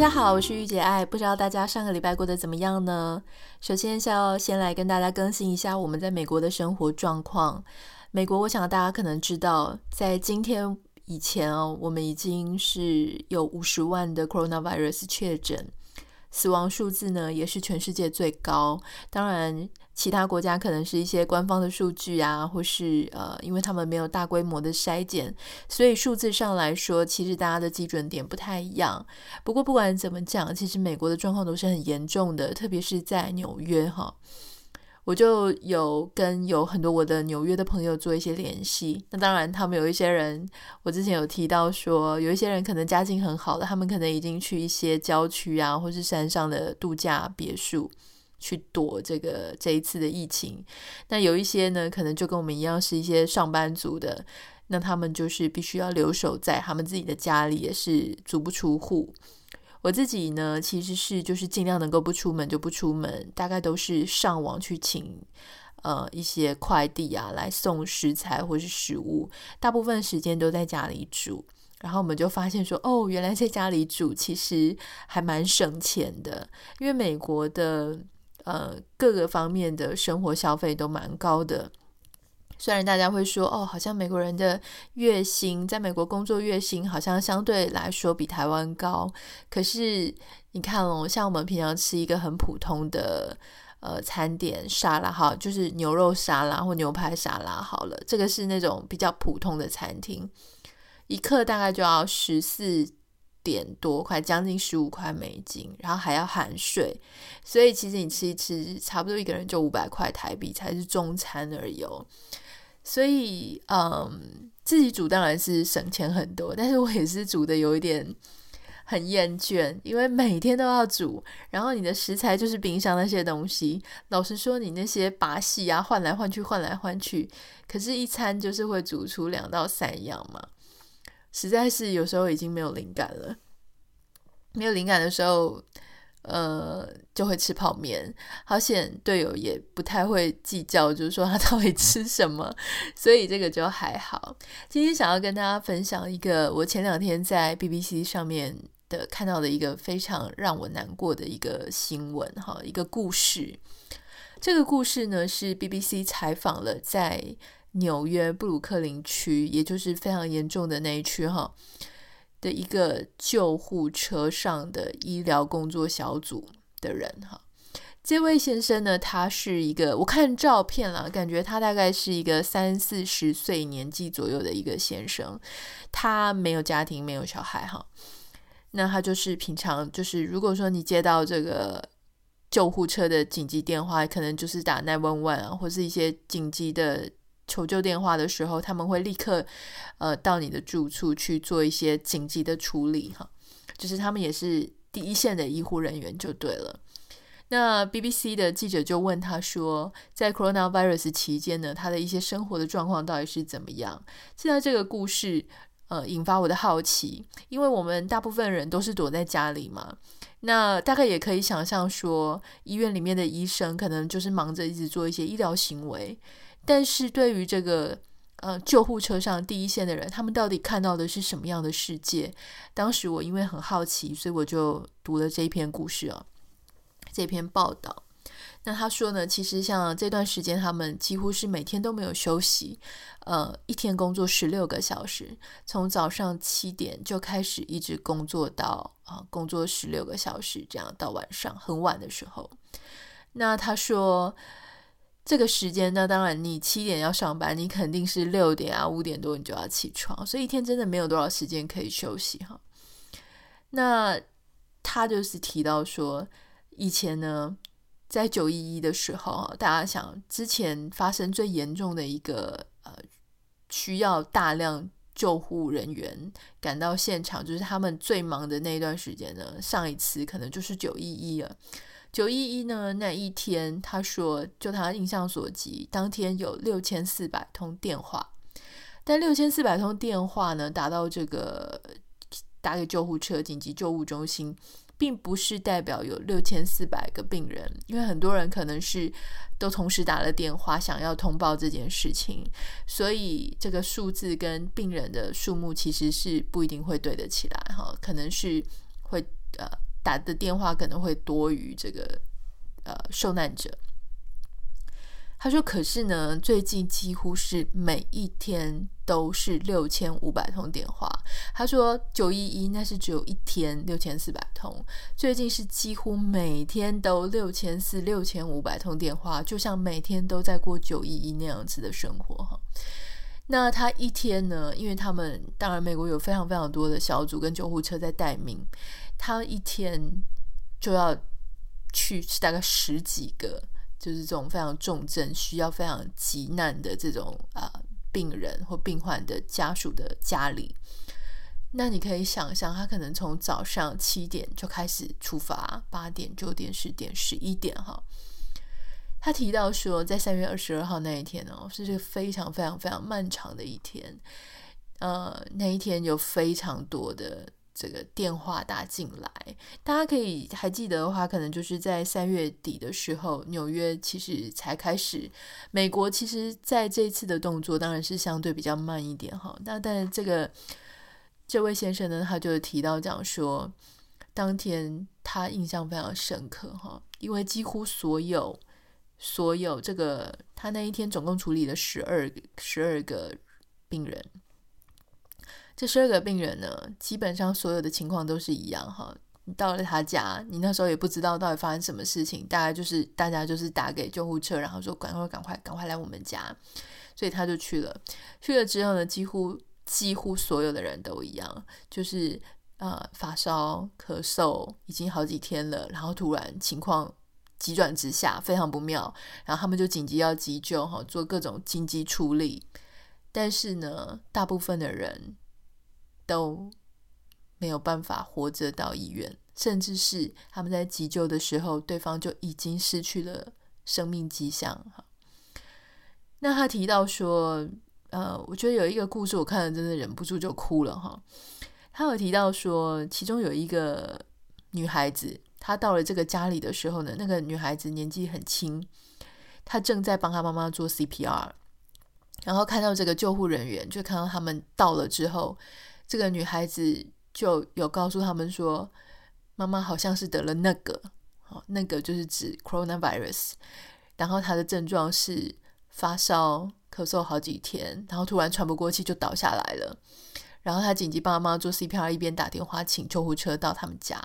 大家好，我是玉姐爱。不知道大家上个礼拜过得怎么样呢？首先是要先来跟大家更新一下我们在美国的生活状况。美国，我想大家可能知道，在今天以前哦，我们已经是有五十万的 coronavirus 确诊。死亡数字呢，也是全世界最高。当然，其他国家可能是一些官方的数据啊，或是呃，因为他们没有大规模的筛检，所以数字上来说，其实大家的基准点不太一样。不过，不管怎么讲，其实美国的状况都是很严重的，特别是在纽约哈。我就有跟有很多我的纽约的朋友做一些联系。那当然，他们有一些人，我之前有提到说，有一些人可能家境很好的，他们可能已经去一些郊区啊，或是山上的度假别墅去躲这个这一次的疫情。那有一些呢，可能就跟我们一样是一些上班族的，那他们就是必须要留守在他们自己的家里，也是足不出户。我自己呢，其实是就是尽量能够不出门就不出门，大概都是上网去请呃一些快递啊来送食材或是食物，大部分时间都在家里煮。然后我们就发现说，哦，原来在家里煮其实还蛮省钱的，因为美国的呃各个方面的生活消费都蛮高的。虽然大家会说，哦，好像美国人的月薪在美国工作月薪好像相对来说比台湾高，可是你看哦，像我们平常吃一个很普通的呃餐点沙拉，哈，就是牛肉沙拉或牛排沙拉，好了，这个是那种比较普通的餐厅，一客大概就要十四点多块，将近十五块美金，然后还要含税，所以其实你吃一吃，差不多一个人就五百块台币才是中餐而已哦。所以，嗯，自己煮当然是省钱很多，但是我也是煮的有一点很厌倦，因为每天都要煮，然后你的食材就是冰箱那些东西。老实说，你那些把戏啊，换来换去，换来换去，可是，一餐就是会煮出两到三样嘛，实在是有时候已经没有灵感了。没有灵感的时候。呃，就会吃泡面。好险，队友也不太会计较，就是说他到底吃什么，所以这个就还好。今天想要跟大家分享一个我前两天在 BBC 上面的看到的一个非常让我难过的一个新闻，哈，一个故事。这个故事呢是 BBC 采访了在纽约布鲁克林区，也就是非常严重的那一区，哈。的一个救护车上的医疗工作小组的人哈，这位先生呢，他是一个我看照片了，感觉他大概是一个三四十岁年纪左右的一个先生，他没有家庭，没有小孩哈，那他就是平常就是如果说你接到这个救护车的紧急电话，可能就是打 nine one one 啊，或是一些紧急的。求救电话的时候，他们会立刻，呃，到你的住处去做一些紧急的处理，哈，就是他们也是第一线的医护人员就对了。那 BBC 的记者就问他说，在 Coronavirus 期间呢，他的一些生活的状况到底是怎么样？现在这个故事，呃，引发我的好奇，因为我们大部分人都是躲在家里嘛，那大概也可以想象说，医院里面的医生可能就是忙着一直做一些医疗行为。但是对于这个呃救护车上第一线的人，他们到底看到的是什么样的世界？当时我因为很好奇，所以我就读了这一篇故事啊，这篇报道。那他说呢，其实像这段时间，他们几乎是每天都没有休息，呃，一天工作十六个小时，从早上七点就开始一直工作到啊、呃，工作十六个小时，这样到晚上很晚的时候。那他说。这个时间呢，当然你七点要上班，你肯定是六点啊五点多你就要起床，所以一天真的没有多少时间可以休息哈。那他就是提到说，以前呢，在九一一的时候，大家想之前发生最严重的一个呃，需要大量救护人员赶到现场，就是他们最忙的那段时间呢，上一次可能就是九一一了。九一一呢那一天，他说就他印象所及，当天有六千四百通电话，但六千四百通电话呢打到这个打给救护车紧急救护中心。并不是代表有六千四百个病人，因为很多人可能是都同时打了电话，想要通报这件事情，所以这个数字跟病人的数目其实是不一定会对得起来哈，可能是会呃打的电话可能会多于这个呃受难者。他说：“可是呢，最近几乎是每一天都是六千五百通电话。他说九一一那是只有一天六千四百通，最近是几乎每天都六千四、六千五百通电话，就像每天都在过九一一那样子的生活哈。那他一天呢？因为他们当然美国有非常非常多的小组跟救护车在待命，他一天就要去大概十几个。”就是这种非常重症、需要非常急难的这种啊、病人或病患的家属的家里，那你可以想象，他可能从早上七点就开始出发，八点、九点、十点、十一点，哈。他提到说，在三月二十二号那一天哦，是这个非常非常非常漫长的一天，呃，那一天有非常多的。这个电话打进来，大家可以还记得的话，可能就是在三月底的时候，纽约其实才开始。美国其实在这次的动作当然是相对比较慢一点哈。那但是这个这位先生呢，他就提到讲说，当天他印象非常深刻哈，因为几乎所有所有这个他那一天总共处理了十二个十二个病人。这十二个病人呢，基本上所有的情况都是一样哈。你到了他家，你那时候也不知道到底发生什么事情，大概就是大家就是打给救护车，然后说赶快赶快赶快来我们家，所以他就去了。去了之后呢，几乎几乎所有的人都一样，就是呃发烧咳嗽已经好几天了，然后突然情况急转直下，非常不妙，然后他们就紧急要急救哈，做各种紧急处理。但是呢，大部分的人。都没有办法活着到医院，甚至是他们在急救的时候，对方就已经失去了生命迹象。哈，那他提到说，呃，我觉得有一个故事，我看了真的忍不住就哭了。哈，他有提到说，其中有一个女孩子，她到了这个家里的时候呢，那个女孩子年纪很轻，她正在帮她妈妈做 CPR，然后看到这个救护人员，就看到他们到了之后。这个女孩子就有告诉他们说，妈妈好像是得了那个，哦，那个就是指 coronavirus，然后她的症状是发烧、咳嗽好几天，然后突然喘不过气就倒下来了，然后她紧急帮妈妈做 CPR，一边打电话请救护车到他们家，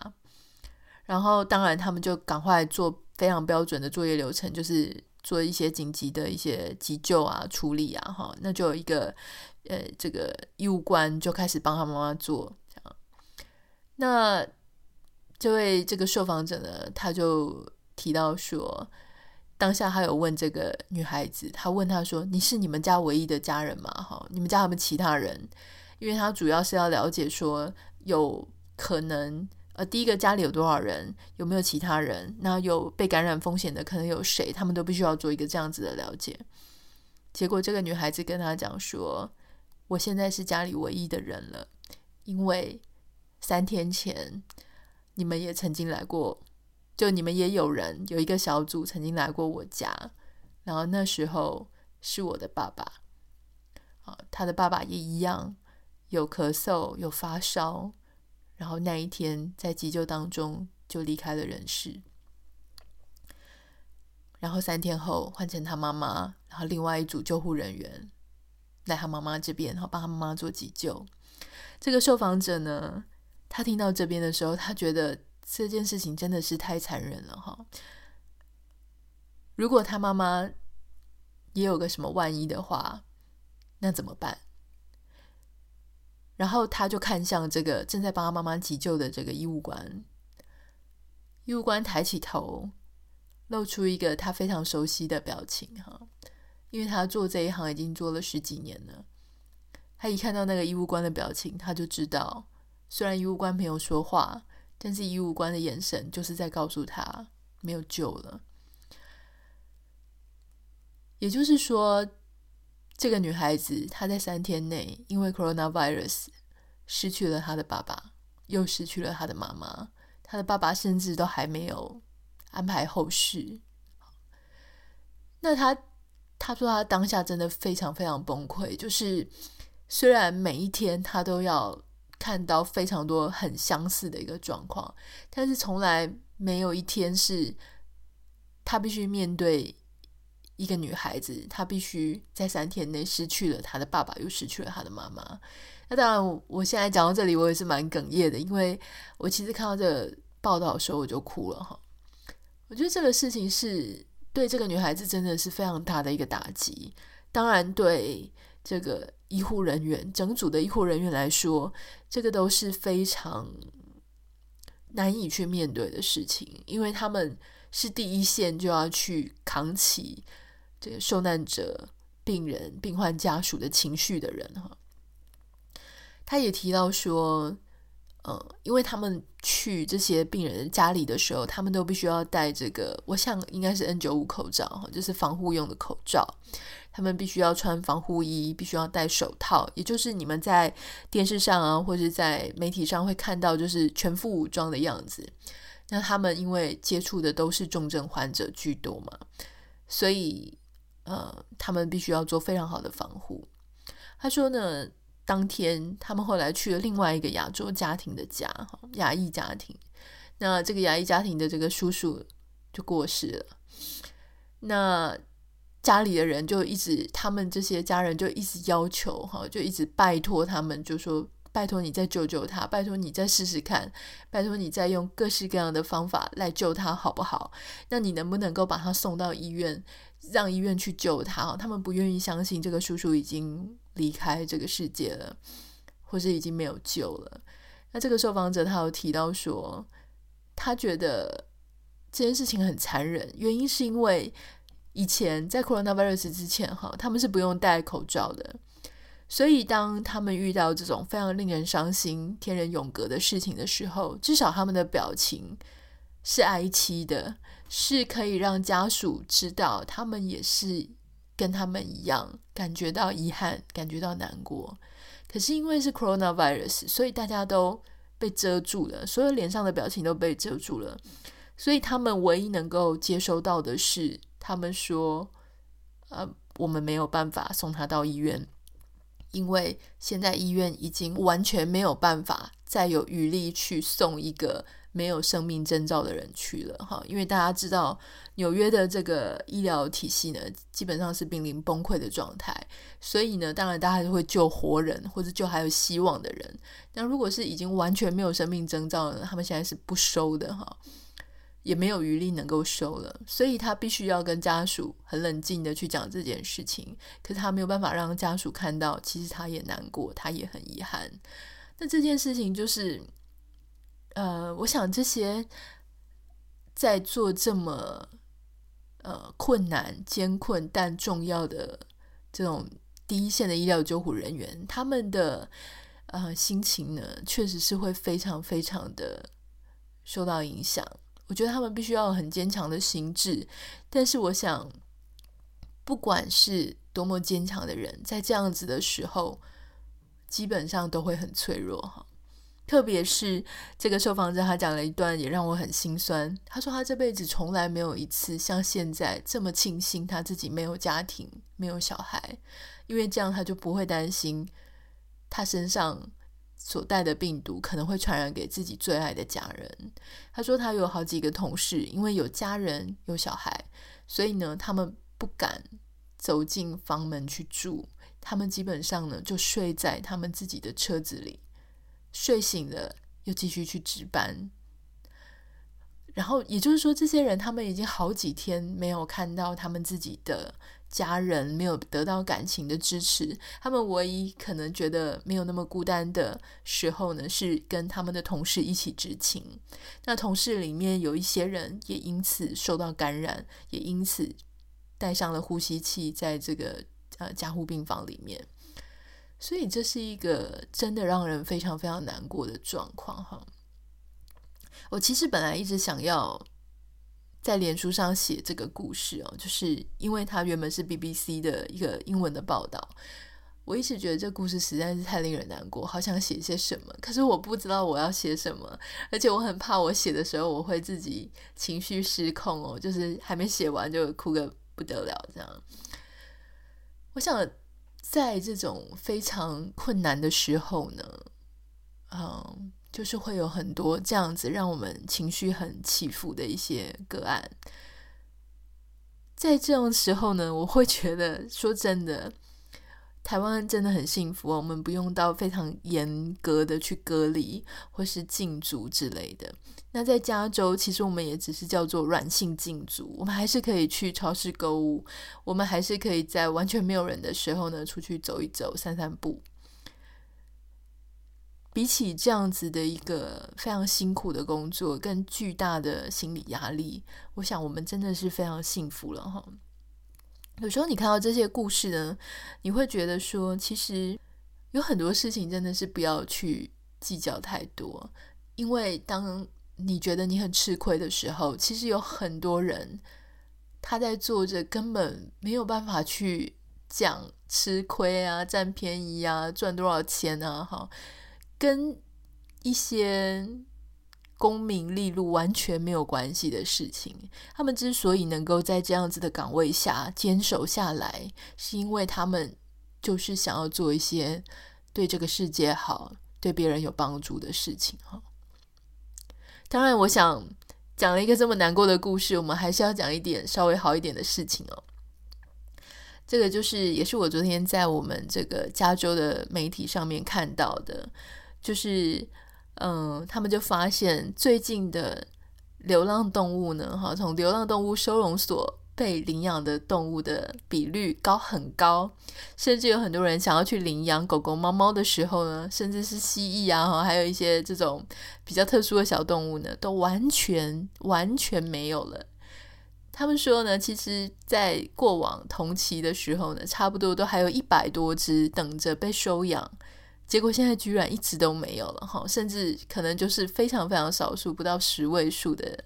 然后当然他们就赶快做非常标准的作业流程，就是做一些紧急的一些急救啊、处理啊，哈，那就有一个。呃，这个医务官就开始帮他妈妈做这样。那这位这个受访者呢，他就提到说，当下他有问这个女孩子，他问她说：“你是你们家唯一的家人吗？哈，你们家有没有其他人？”因为他主要是要了解说，有可能呃，第一个家里有多少人，有没有其他人，那有被感染风险的可能有谁，他们都必须要做一个这样子的了解。结果这个女孩子跟他讲说。我现在是家里唯一的人了，因为三天前你们也曾经来过，就你们也有人有一个小组曾经来过我家，然后那时候是我的爸爸，啊，他的爸爸也一样有咳嗽有发烧，然后那一天在急救当中就离开了人世，然后三天后换成他妈妈，然后另外一组救护人员。来他妈妈这边，然后帮他妈妈做急救。这个受访者呢，他听到这边的时候，他觉得这件事情真的是太残忍了哈。如果他妈妈也有个什么万一的话，那怎么办？然后他就看向这个正在帮他妈妈急救的这个医务官，医务官抬起头，露出一个他非常熟悉的表情哈。因为他做这一行已经做了十几年了，他一看到那个医务官的表情，他就知道，虽然医务官没有说话，但是医务官的眼神就是在告诉他，没有救了。也就是说，这个女孩子她在三天内因为 coronavirus 失去了她的爸爸，又失去了她的妈妈，她的爸爸甚至都还没有安排后事。那她他说他当下真的非常非常崩溃，就是虽然每一天他都要看到非常多很相似的一个状况，但是从来没有一天是他必须面对。一个女孩子，她必须在三天内失去了她的爸爸，又失去了她的妈妈。那当然，我现在讲到这里，我也是蛮哽咽的，因为我其实看到这个报道的时候，我就哭了哈。我觉得这个事情是对这个女孩子真的是非常大的一个打击。当然，对这个医护人员，整组的医护人员来说，这个都是非常难以去面对的事情，因为他们是第一线就要去扛起。这个受难者、病人、病患家属的情绪的人哈，他也提到说，嗯，因为他们去这些病人家里的时候，他们都必须要戴这个，我想应该是 N95 口罩哈，就是防护用的口罩。他们必须要穿防护衣，必须要戴手套，也就是你们在电视上啊，或者在媒体上会看到，就是全副武装的样子。那他们因为接触的都是重症患者居多嘛，所以。呃，他们必须要做非常好的防护。他说呢，当天他们后来去了另外一个亚洲家庭的家，亚裔家庭。那这个亚裔家庭的这个叔叔就过世了。那家里的人就一直，他们这些家人就一直要求，哈，就一直拜托他们，就说。拜托你再救救他，拜托你再试试看，拜托你再用各式各样的方法来救他，好不好？那你能不能够把他送到医院，让医院去救他？他们不愿意相信这个叔叔已经离开这个世界了，或是已经没有救了。那这个受访者他有提到说，他觉得这件事情很残忍，原因是因为以前在 coronavirus 之前，哈，他们是不用戴口罩的。所以，当他们遇到这种非常令人伤心、天人永隔的事情的时候，至少他们的表情是哀戚的，是可以让家属知道他们也是跟他们一样感觉到遗憾、感觉到难过。可是因为是 coronavirus，所以大家都被遮住了，所有脸上的表情都被遮住了。所以他们唯一能够接收到的是，他们说：“呃，我们没有办法送他到医院。”因为现在医院已经完全没有办法再有余力去送一个没有生命征兆的人去了哈，因为大家知道纽约的这个医疗体系呢，基本上是濒临崩溃的状态，所以呢，当然大家还是会救活人或者救还有希望的人，但如果是已经完全没有生命征兆的，他们现在是不收的哈。也没有余力能够收了，所以他必须要跟家属很冷静的去讲这件事情。可是他没有办法让家属看到，其实他也难过，他也很遗憾。那这件事情就是，呃，我想这些在做这么呃困难、艰困但重要的这种第一线的医疗救护人员，他们的呃心情呢，确实是会非常非常的受到影响。我觉得他们必须要很坚强的心智，但是我想，不管是多么坚强的人，在这样子的时候，基本上都会很脆弱哈。特别是这个受访者，他讲了一段也让我很心酸。他说他这辈子从来没有一次像现在这么庆幸他自己没有家庭、没有小孩，因为这样他就不会担心他身上。所带的病毒可能会传染给自己最爱的家人。他说他有好几个同事，因为有家人有小孩，所以呢，他们不敢走进房门去住，他们基本上呢就睡在他们自己的车子里，睡醒了又继续去值班。然后也就是说，这些人他们已经好几天没有看到他们自己的。家人没有得到感情的支持，他们唯一可能觉得没有那么孤单的时候呢，是跟他们的同事一起执勤。那同事里面有一些人也因此受到感染，也因此带上了呼吸器，在这个呃加护病房里面。所以这是一个真的让人非常非常难过的状况哈。我其实本来一直想要在脸书上写这个故事哦，就是因为它原本是 BBC 的一个英文的报道。我一直觉得这故事实在是太令人难过，好想写些什么，可是我不知道我要写什么，而且我很怕我写的时候我会自己情绪失控哦，就是还没写完就哭个不得了这样。我想在这种非常困难的时候呢，嗯，就是会有很多这样子让我们情绪很起伏的一些个案，在这种时候呢，我会觉得说真的。台湾真的很幸福哦，我们不用到非常严格的去隔离或是禁足之类的。那在加州，其实我们也只是叫做软性禁足，我们还是可以去超市购物，我们还是可以在完全没有人的时候呢，出去走一走、散散步。比起这样子的一个非常辛苦的工作，跟巨大的心理压力，我想我们真的是非常幸福了哈。有时候你看到这些故事呢，你会觉得说，其实有很多事情真的是不要去计较太多，因为当你觉得你很吃亏的时候，其实有很多人他在做着根本没有办法去讲吃亏啊、占便宜啊、赚多少钱啊，哈，跟一些。功名利禄完全没有关系的事情，他们之所以能够在这样子的岗位下坚守下来，是因为他们就是想要做一些对这个世界好、对别人有帮助的事情哈。当然，我想讲了一个这么难过的故事，我们还是要讲一点稍微好一点的事情哦。这个就是也是我昨天在我们这个加州的媒体上面看到的，就是。嗯，他们就发现最近的流浪动物呢，哈，从流浪动物收容所被领养的动物的比率高很高，甚至有很多人想要去领养狗狗、猫猫的时候呢，甚至是蜥蜴啊，哈，还有一些这种比较特殊的小动物呢，都完全完全没有了。他们说呢，其实，在过往同期的时候呢，差不多都还有一百多只等着被收养。结果现在居然一直都没有了哈，甚至可能就是非常非常少数，不到十位数的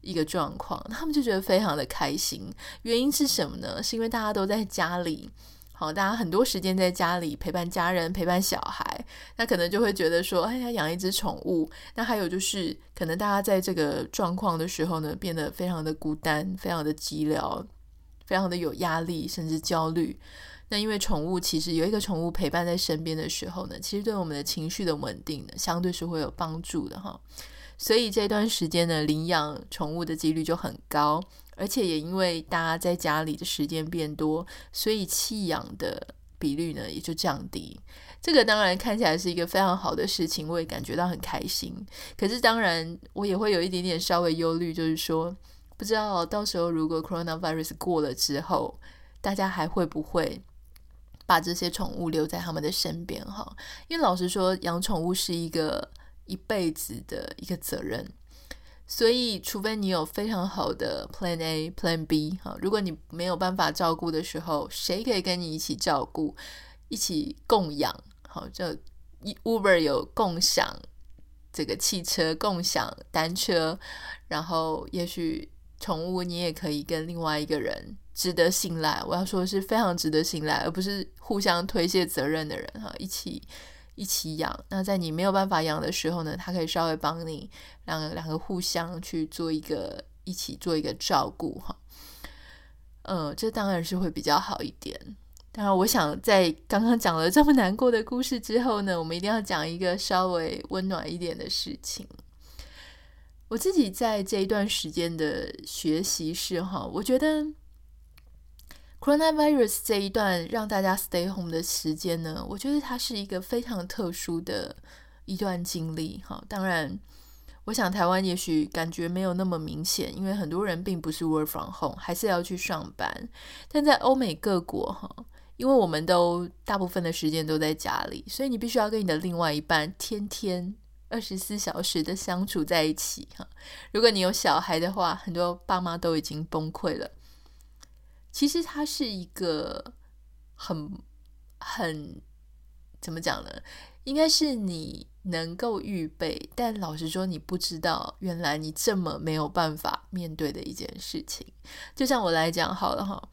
一个状况。他们就觉得非常的开心，原因是什么呢？是因为大家都在家里，好，大家很多时间在家里陪伴家人、陪伴小孩，那可能就会觉得说，哎呀，养一只宠物。那还有就是，可能大家在这个状况的时候呢，变得非常的孤单，非常的寂寥，非常的有压力，甚至焦虑。那因为宠物其实有一个宠物陪伴在身边的时候呢，其实对我们的情绪的稳定呢，相对是会有帮助的哈。所以这段时间呢，领养宠物的几率就很高，而且也因为大家在家里的时间变多，所以弃养的比率呢也就降低。这个当然看起来是一个非常好的事情，我也感觉到很开心。可是当然我也会有一点点稍微忧虑，就是说不知道到时候如果 coronavirus 过了之后，大家还会不会？把这些宠物留在他们的身边哈，因为老实说，养宠物是一个一辈子的一个责任，所以除非你有非常好的 Plan A、Plan B 哈，如果你没有办法照顾的时候，谁可以跟你一起照顾、一起共养？好，就 Uber 有共享这个汽车、共享单车，然后也许宠物你也可以跟另外一个人。值得信赖，我要说的是非常值得信赖，而不是互相推卸责任的人哈，一起一起养。那在你没有办法养的时候呢，他可以稍微帮你两个两个互相去做一个一起做一个照顾哈。嗯，这当然是会比较好一点。当然，我想在刚刚讲了这么难过的故事之后呢，我们一定要讲一个稍微温暖一点的事情。我自己在这一段时间的学习是哈，我觉得。Coronavirus 这一段让大家 stay home 的时间呢，我觉得它是一个非常特殊的一段经历。哈，当然，我想台湾也许感觉没有那么明显，因为很多人并不是 work from home，还是要去上班。但在欧美各国，哈，因为我们都大部分的时间都在家里，所以你必须要跟你的另外一半天天二十四小时的相处在一起。哈，如果你有小孩的话，很多爸妈都已经崩溃了。其实它是一个很很怎么讲呢？应该是你能够预备，但老实说，你不知道原来你这么没有办法面对的一件事情。就像我来讲好了哈，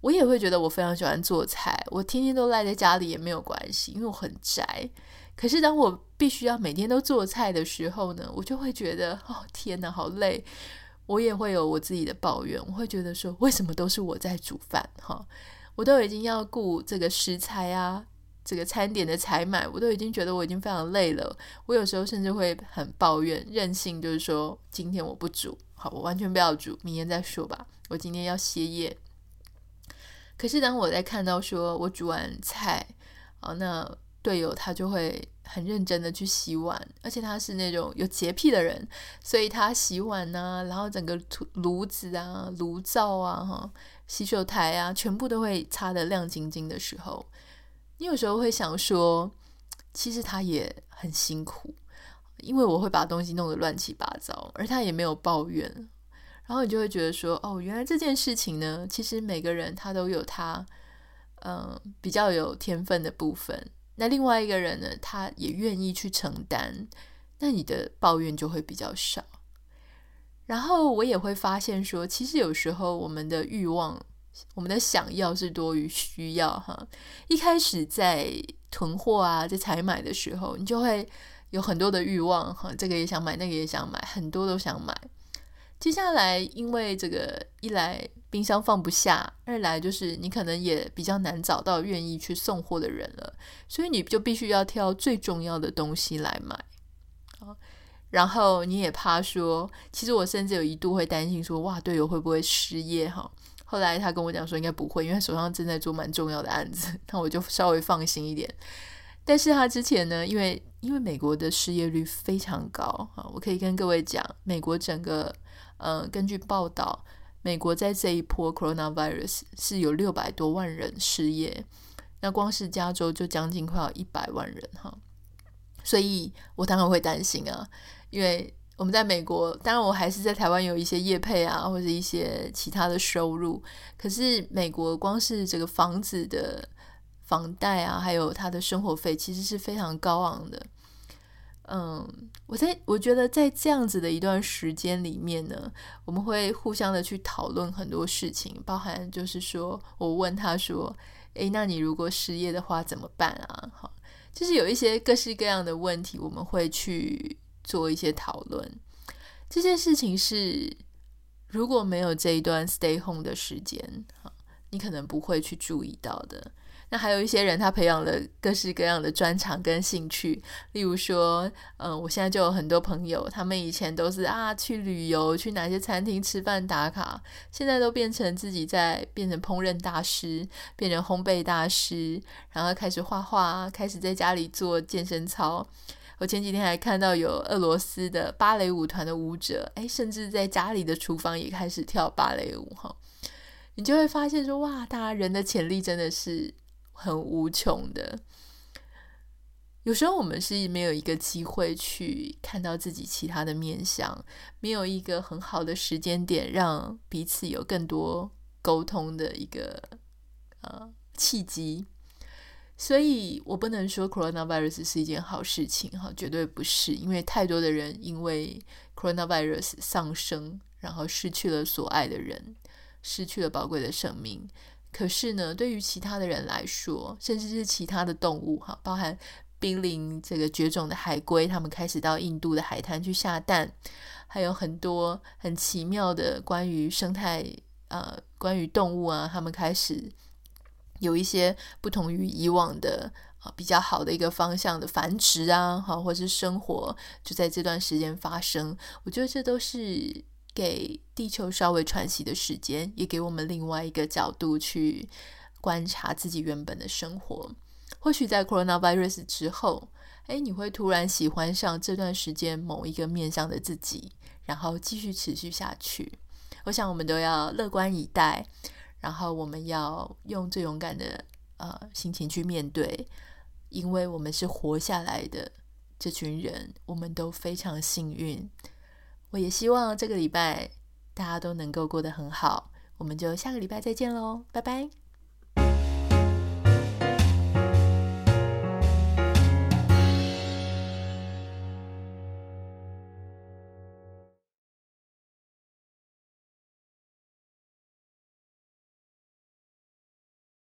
我也会觉得我非常喜欢做菜，我天天都赖在家里也没有关系，因为我很宅。可是当我必须要每天都做菜的时候呢，我就会觉得哦天哪，好累。我也会有我自己的抱怨，我会觉得说，为什么都是我在煮饭哈？我都已经要顾这个食材啊。这个餐点的采买，我都已经觉得我已经非常累了。我有时候甚至会很抱怨、任性，就是说今天我不煮，好，我完全不要煮，明天再说吧。我今天要歇业。可是当我在看到说我煮完菜，哦，那队友他就会很认真的去洗碗，而且他是那种有洁癖的人，所以他洗碗啊，然后整个炉子啊、炉灶啊、哈洗手台啊，全部都会擦得亮晶晶的时候。你有时候会想说，其实他也很辛苦，因为我会把东西弄得乱七八糟，而他也没有抱怨。然后你就会觉得说，哦，原来这件事情呢，其实每个人他都有他，嗯、比较有天分的部分。那另外一个人呢，他也愿意去承担，那你的抱怨就会比较少。然后我也会发现说，其实有时候我们的欲望。我们的想要是多于需要哈。一开始在囤货啊，在采买的时候，你就会有很多的欲望哈，这个也想买，那个也想买，很多都想买。接下来，因为这个一来冰箱放不下，二来就是你可能也比较难找到愿意去送货的人了，所以你就必须要挑最重要的东西来买啊。然后你也怕说，其实我甚至有一度会担心说，哇，队友会不会失业哈？后来他跟我讲说应该不会，因为手上正在做蛮重要的案子，那我就稍微放心一点。但是他之前呢，因为因为美国的失业率非常高啊，我可以跟各位讲，美国整个呃根据报道，美国在这一波 coronavirus 是有六百多万人失业，那光是加州就将近快要一百万人哈，所以我当然会担心啊，因为。我们在美国，当然我还是在台湾有一些业配啊，或者一些其他的收入。可是美国光是这个房子的房贷啊，还有他的生活费，其实是非常高昂的。嗯，我在我觉得在这样子的一段时间里面呢，我们会互相的去讨论很多事情，包含就是说我问他说：“诶，那你如果失业的话怎么办啊？”好，就是有一些各式各样的问题，我们会去。做一些讨论，这件事情是如果没有这一段 stay home 的时间，你可能不会去注意到的。那还有一些人，他培养了各式各样的专长跟兴趣，例如说，嗯，我现在就有很多朋友，他们以前都是啊去旅游，去哪些餐厅吃饭打卡，现在都变成自己在变成烹饪大师，变成烘焙大师，然后开始画画，开始在家里做健身操。我前几天还看到有俄罗斯的芭蕾舞团的舞者，诶，甚至在家里的厨房也开始跳芭蕾舞哈。你就会发现说，哇，大家人的潜力真的是很无穷的。有时候我们是没有一个机会去看到自己其他的面相，没有一个很好的时间点，让彼此有更多沟通的一个呃契机。所以我不能说 coronavirus 是一件好事情，哈，绝对不是，因为太多的人因为 coronavirus 丧生，然后失去了所爱的人，失去了宝贵的生命。可是呢，对于其他的人来说，甚至是其他的动物，哈，包含濒临这个绝种的海龟，他们开始到印度的海滩去下蛋，还有很多很奇妙的关于生态，呃，关于动物啊，他们开始。有一些不同于以往的啊，比较好的一个方向的繁殖啊，哈，或是生活就在这段时间发生。我觉得这都是给地球稍微喘息的时间，也给我们另外一个角度去观察自己原本的生活。或许在 coronavirus 之后，诶，你会突然喜欢上这段时间某一个面向的自己，然后继续持续下去。我想我们都要乐观以待。然后我们要用最勇敢的呃心情去面对，因为我们是活下来的这群人，我们都非常幸运。我也希望这个礼拜大家都能够过得很好，我们就下个礼拜再见喽，拜拜。